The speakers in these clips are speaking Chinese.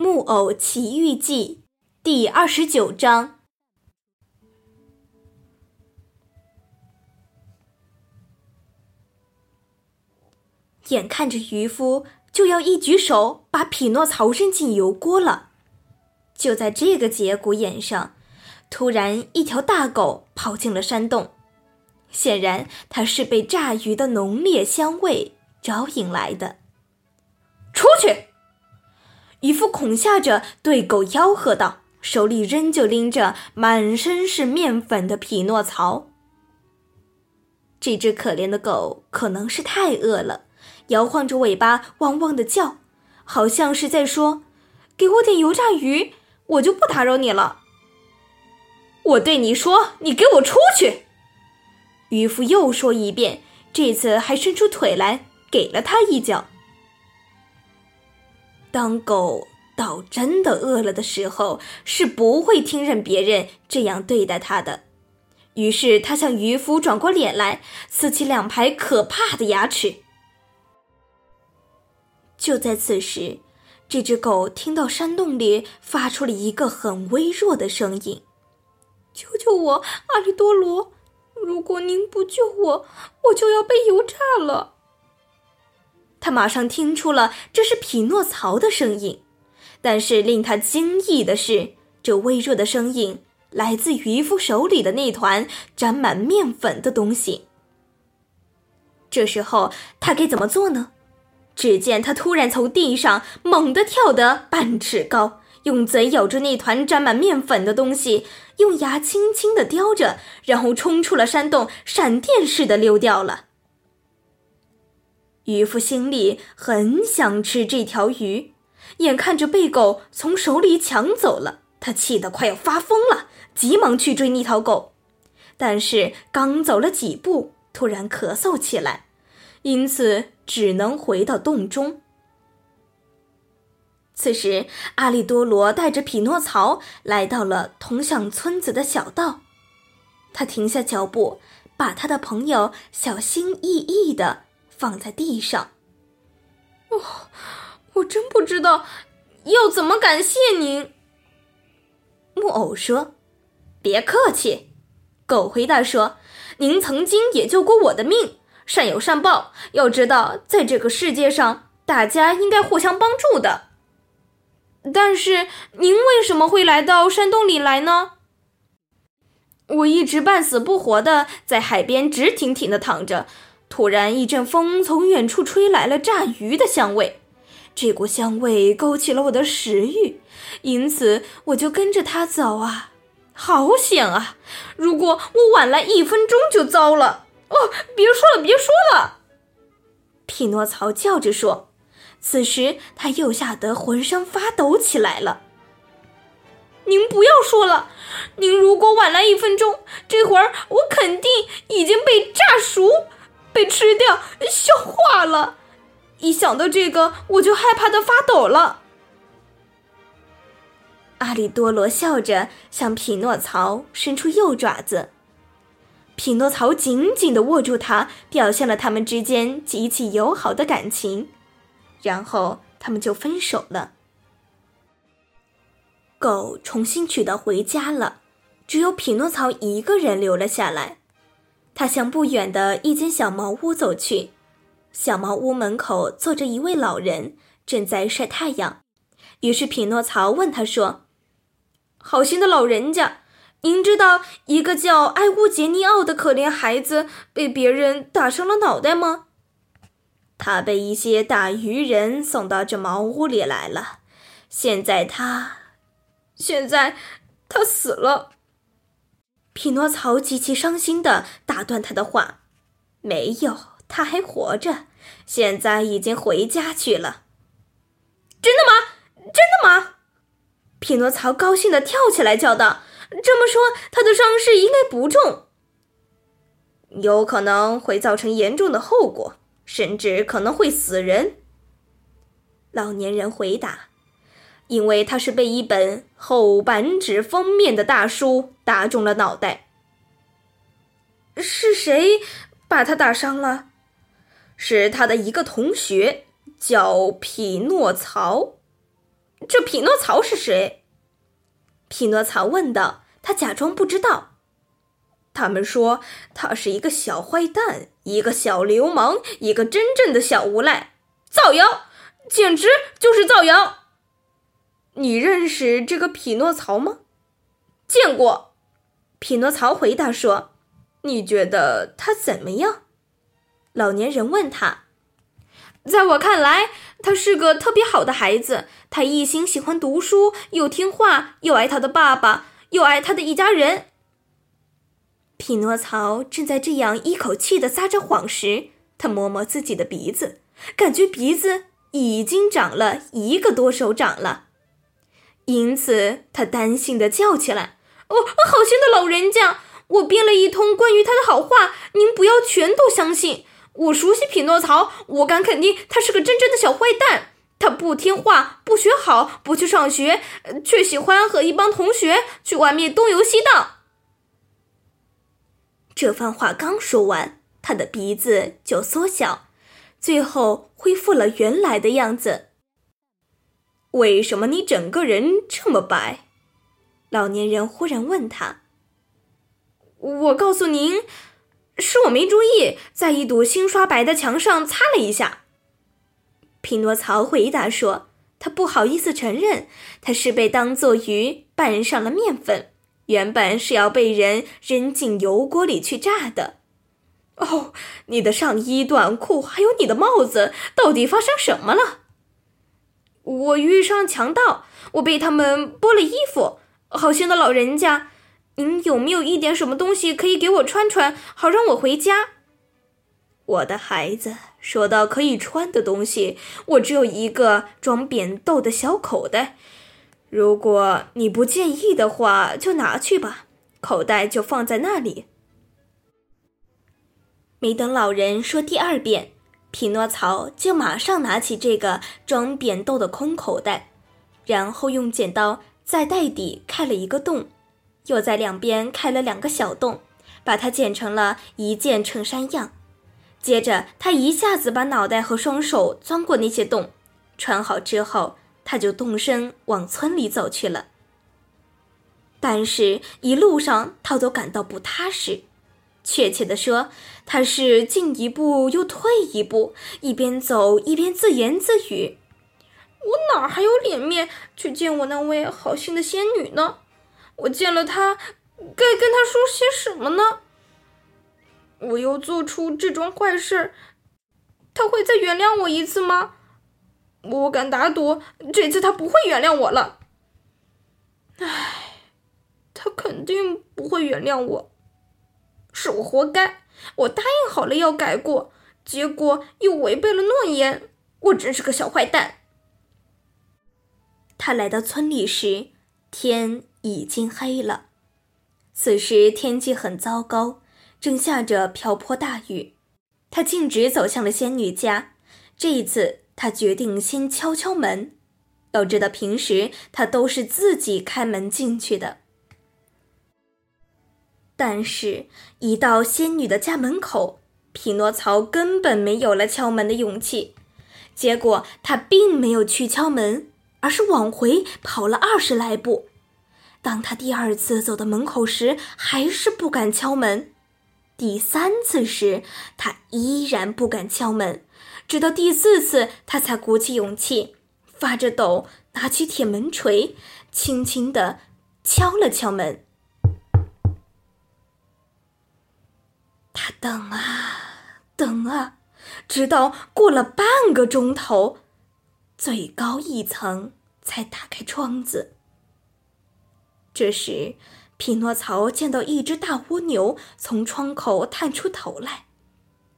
《木偶奇遇记》第二十九章。眼看着渔夫就要一举手把匹诺曹扔进油锅了，就在这个节骨眼上，突然一条大狗跑进了山洞，显然它是被炸鱼的浓烈香味招引来的。出去！渔夫恐吓着对狗吆喝道，手里仍旧拎着满身是面粉的匹诺曹。这只可怜的狗可能是太饿了，摇晃着尾巴，汪汪的叫，好像是在说：“给我点油炸鱼，我就不打扰你了。”我对你说：“你给我出去！”渔夫又说一遍，这次还伸出腿来给了他一脚。当狗倒真的饿了的时候，是不会听任别人这样对待它的。于是，它向渔夫转过脸来，呲起两排可怕的牙齿。就在此时，这只狗听到山洞里发出了一个很微弱的声音：“救救我，阿里多罗！如果您不救我，我就要被油炸了。”他马上听出了这是匹诺曹的声音，但是令他惊异的是，这微弱的声音来自渔夫手里的那团沾满面粉的东西。这时候他该怎么做呢？只见他突然从地上猛地跳得半尺高，用嘴咬住那团沾满面粉的东西，用牙轻轻地叼着，然后冲出了山洞，闪电似的溜掉了。渔夫心里很想吃这条鱼，眼看着被狗从手里抢走了，他气得快要发疯了，急忙去追那条狗。但是刚走了几步，突然咳嗽起来，因此只能回到洞中。此时，阿里多罗带着匹诺曹来到了通向村子的小道，他停下脚步，把他的朋友小心翼翼的。放在地上。哦，我真不知道要怎么感谢您。木偶说：“别客气。”狗回答说：“您曾经也救过我的命，善有善报。要知道，在这个世界上，大家应该互相帮助的。但是，您为什么会来到山洞里来呢？”我一直半死不活的在海边直挺挺的躺着。突然，一阵风从远处吹来了炸鱼的香味，这股香味勾起了我的食欲，因此我就跟着它走啊！好险啊！如果我晚来一分钟就糟了！哦，别说了，别说了！匹诺曹叫着说。此时他又吓得浑身发抖起来了。您不要说了，您如果晚来一分钟，这会儿我肯定已经被炸熟。被吃掉、消化了，一想到这个，我就害怕的发抖了。阿里多罗笑着向匹诺曹伸出右爪子，匹诺曹紧紧的握住它，表现了他们之间极其友好的感情。然后他们就分手了。狗重新取到回家了，只有匹诺曹一个人留了下来。他向不远的一间小茅屋走去，小茅屋门口坐着一位老人，正在晒太阳。于是匹诺曹问他说：“好心的老人家，您知道一个叫埃乌杰尼奥的可怜孩子被别人打伤了脑袋吗？他被一些打渔人送到这茅屋里来了，现在他，现在他死了。”匹诺曹极其伤心地打断他的话：“没有，他还活着，现在已经回家去了。”真的吗？真的吗？匹诺曹高兴地跳起来叫道：“这么说，他的伤势应该不重，有可能会造成严重的后果，甚至可能会死人。”老年人回答。因为他是被一本厚板纸封面的大书打中了脑袋。是谁把他打伤了？是他的一个同学，叫匹诺曹。这匹诺曹是谁？匹诺曹问道。他假装不知道。他们说他是一个小坏蛋，一个小流氓，一个真正的小无赖。造谣，简直就是造谣！你认识这个匹诺曹吗？见过。匹诺曹回答说：“你觉得他怎么样？”老年人问他：“在我看来，他是个特别好的孩子。他一心喜欢读书，又听话，又爱他的爸爸，又爱他的一家人。”匹诺曹正在这样一口气的撒着谎时，他摸摸自己的鼻子，感觉鼻子已经长了一个多手掌了，因此他担心的叫起来：“哦，好心的老人家，我编了一通关于他的好话，您不要全都相信。我熟悉匹诺曹，我敢肯定他是个真正的小坏蛋。他不听话，不学好，不去上学，却喜欢和一帮同学去外面东游西荡。”这番话刚说完，他的鼻子就缩小，最后恢复了原来的样子。为什么你整个人这么白？老年人忽然问他。我告诉您，是我没注意，在一堵新刷白的墙上擦了一下。匹诺曹回答说：“他不好意思承认，他是被当作鱼拌上了面粉。”原本是要被人扔进油锅里去炸的。哦，你的上衣、短裤还有你的帽子，到底发生什么了？我遇上强盗，我被他们剥了衣服。好心的老人家，您有没有一点什么东西可以给我穿穿，好让我回家？我的孩子，说到可以穿的东西，我只有一个装扁豆的小口袋。如果你不介意的话，就拿去吧，口袋就放在那里。没等老人说第二遍，匹诺曹就马上拿起这个装扁豆的空口袋，然后用剪刀在袋底开了一个洞，又在两边开了两个小洞，把它剪成了一件衬衫样。接着，他一下子把脑袋和双手钻过那些洞，穿好之后。他就动身往村里走去了。但是，一路上他都感到不踏实。确切的说，他是进一步又退一步，一边走一边自言自语：“我哪还有脸面去见我那位好心的仙女呢？我见了她，该跟她说些什么呢？我又做出这桩坏事，她会再原谅我一次吗？”我敢打赌，这次他不会原谅我了。唉，他肯定不会原谅我，是我活该。我答应好了要改过，结果又违背了诺言，我真是个小坏蛋。他来到村里时，天已经黑了。此时天气很糟糕，正下着瓢泼大雨。他径直走向了仙女家，这一次。他决定先敲敲门，要知道平时他都是自己开门进去的。但是，一到仙女的家门口，匹诺曹根本没有了敲门的勇气。结果，他并没有去敲门，而是往回跑了二十来步。当他第二次走到门口时，还是不敢敲门。第三次时，他依然不敢敲门。直到第四次，他才鼓起勇气，发着抖，拿起铁门锤，轻轻地敲了敲门。等啊等啊，直到过了半个钟头，最高一层才打开窗子。这时，匹诺曹见到一只大蜗牛从窗口探出头来。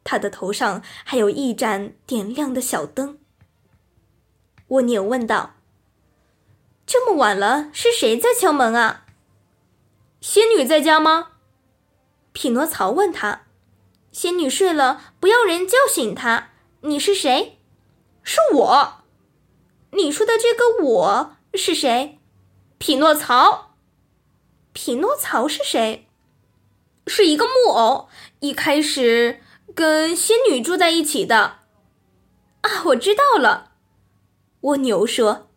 他的头上还有一盏点亮的小灯。蜗牛问道：“这么晚了，是谁在敲门啊？”“仙女在家吗？”匹诺曹问他。“仙女睡了，不要人叫醒她。”“你是谁？”“是我。”“你说的这个我是谁？”“匹诺曹。”“匹诺曹是谁？”“是一个木偶。一开始。”跟仙女住在一起的，啊，我知道了。蜗牛说：“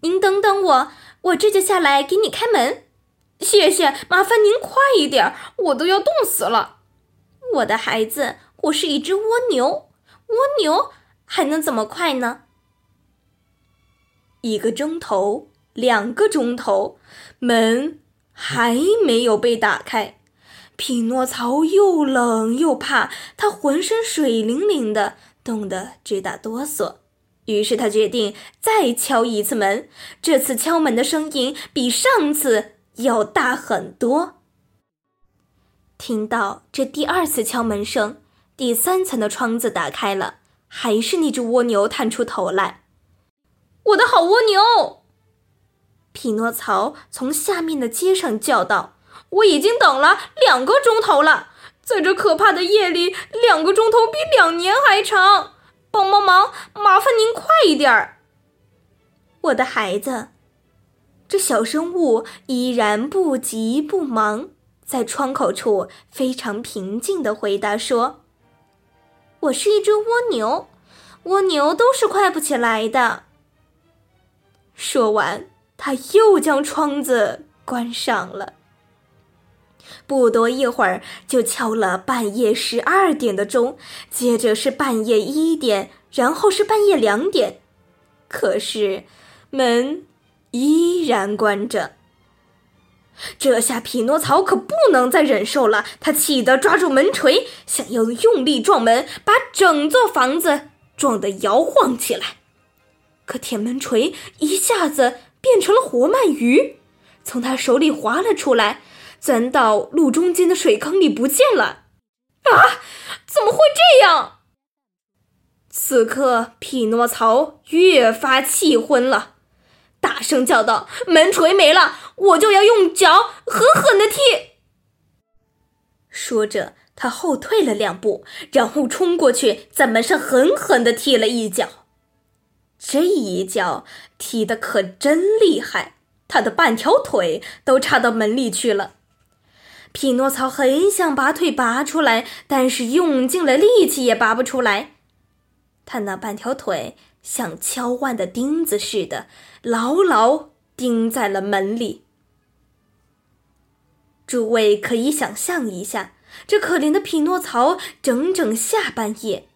您等等我，我这就下来给你开门。谢谢，麻烦您快一点，我都要冻死了。我的孩子，我是一只蜗牛，蜗牛还能怎么快呢？一个钟头，两个钟头，门还没有被打开。匹诺曹又冷又怕，他浑身水灵灵的，冻得直打哆嗦。于是他决定再敲一次门，这次敲门的声音比上次要大很多。听到这第二次敲门声，第三层的窗子打开了，还是那只蜗牛探出头来。我的好蜗牛，匹诺曹从下面的街上叫道：“我已经等了两个钟头了，在这可怕的夜里，两个钟头比两年还长。帮帮忙，麻烦您快一点儿，我的孩子。”这小生物依然不急不忙。在窗口处非常平静地回答说：“我是一只蜗牛，蜗牛都是快不起来的。”说完，他又将窗子关上了。不多一会儿，就敲了半夜十二点的钟，接着是半夜一点，然后是半夜两点，可是门依然关着。这下匹诺曹可不能再忍受了，他气得抓住门锤，想要用力撞门，把整座房子撞得摇晃起来。可铁门锤一下子变成了活鳗鱼，从他手里滑了出来，钻到路中间的水坑里不见了。啊！怎么会这样？此刻匹诺曹越发气昏了。大声叫道：“门锤没了，我就要用脚狠狠的踢！”说着，他后退了两步，然后冲过去，在门上狠狠的踢了一脚。这一脚踢得可真厉害，他的半条腿都插到门里去了。匹诺曹很想把腿拔出来，但是用尽了力气也拔不出来。他那半条腿。像敲腕的钉子似的，牢牢钉在了门里。诸位可以想象一下，这可怜的匹诺曹，整整下半夜，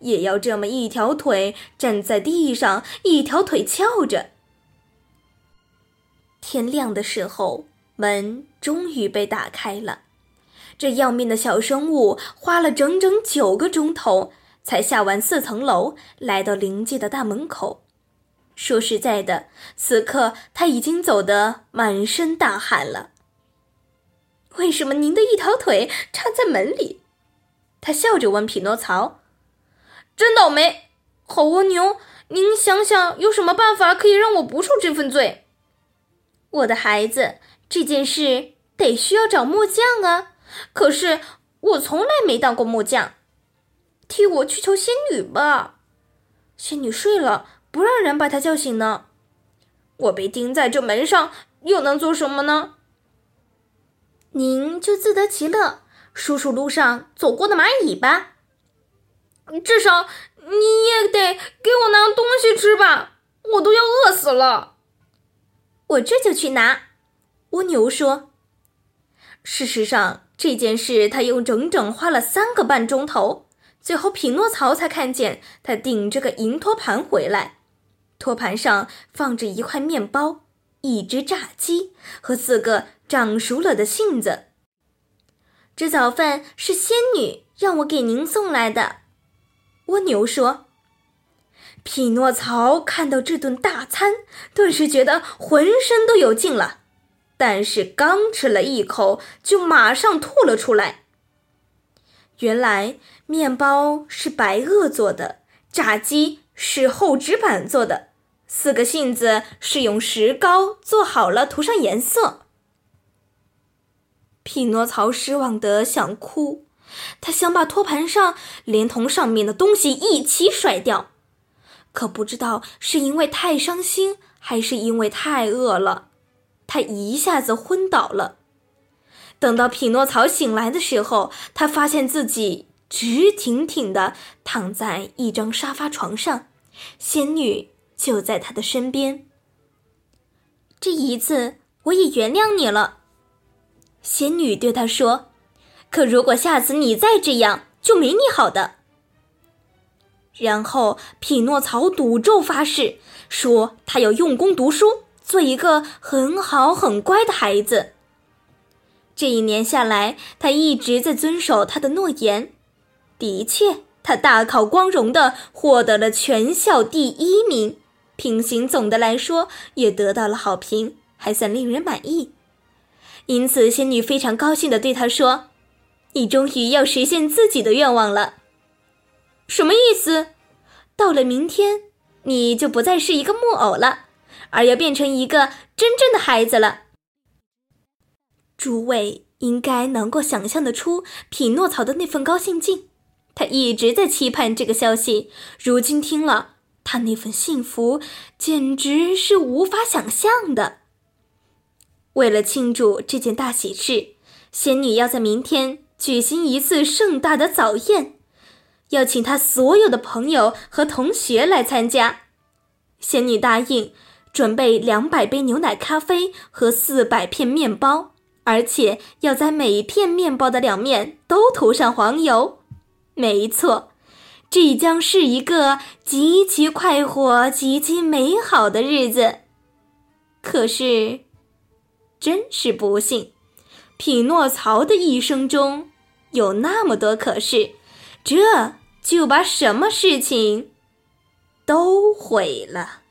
也要这么一条腿站在地上，一条腿翘着。天亮的时候，门终于被打开了。这要命的小生物花了整整九个钟头。才下完四层楼，来到灵界的大门口。说实在的，此刻他已经走得满身大汗了。为什么您的一条腿插在门里？他笑着问匹诺曹：“真倒霉，好蜗牛！您想想，有什么办法可以让我不受这份罪？”我的孩子，这件事得需要找木匠啊。可是我从来没当过木匠。替我去求仙女吧，仙女睡了，不让人把她叫醒呢。我被钉在这门上，又能做什么呢？您就自得其乐，数数路上走过的蚂蚁吧。至少你也得给我拿东西吃吧，我都要饿死了。我这就去拿。蜗牛说。事实上，这件事他用整整花了三个半钟头。最后，匹诺曹才看见他顶着个银托盘回来，托盘上放着一块面包、一只炸鸡和四个长熟了的杏子。这早饭是仙女让我给您送来的，蜗牛说。匹诺曹看到这顿大餐，顿时觉得浑身都有劲了，但是刚吃了一口，就马上吐了出来。原来面包是白垩做的，炸鸡是厚纸板做的，四个杏子是用石膏做好了涂上颜色。匹诺曹失望得想哭，他想把托盘上连同上面的东西一起甩掉，可不知道是因为太伤心，还是因为太饿了，他一下子昏倒了。等到匹诺曹醒来的时候，他发现自己直挺挺地躺在一张沙发床上，仙女就在他的身边。这一次我也原谅你了。”仙女对他说：“可如果下次你再这样，就没你好的。”然后匹诺曹赌咒发誓，说他要用功读书，做一个很好很乖的孩子。这一年下来，他一直在遵守他的诺言。的确，他大考光荣的获得了全校第一名，品行总的来说也得到了好评，还算令人满意。因此，仙女非常高兴的对他说：“你终于要实现自己的愿望了。”什么意思？到了明天，你就不再是一个木偶了，而要变成一个真正的孩子了。诸位应该能够想象得出匹诺曹的那份高兴劲，他一直在期盼这个消息，如今听了，他那份幸福简直是无法想象的。为了庆祝这件大喜事，仙女要在明天举行一次盛大的早宴。要请她所有的朋友和同学来参加，仙女答应准备两百杯牛奶咖啡和四百片面包，而且要在每一片面包的两面都涂上黄油。没错，这将是一个极其快活、极其美好的日子。可是，真是不幸，匹诺曹的一生中有那么多可是。这就把什么事情都毁了。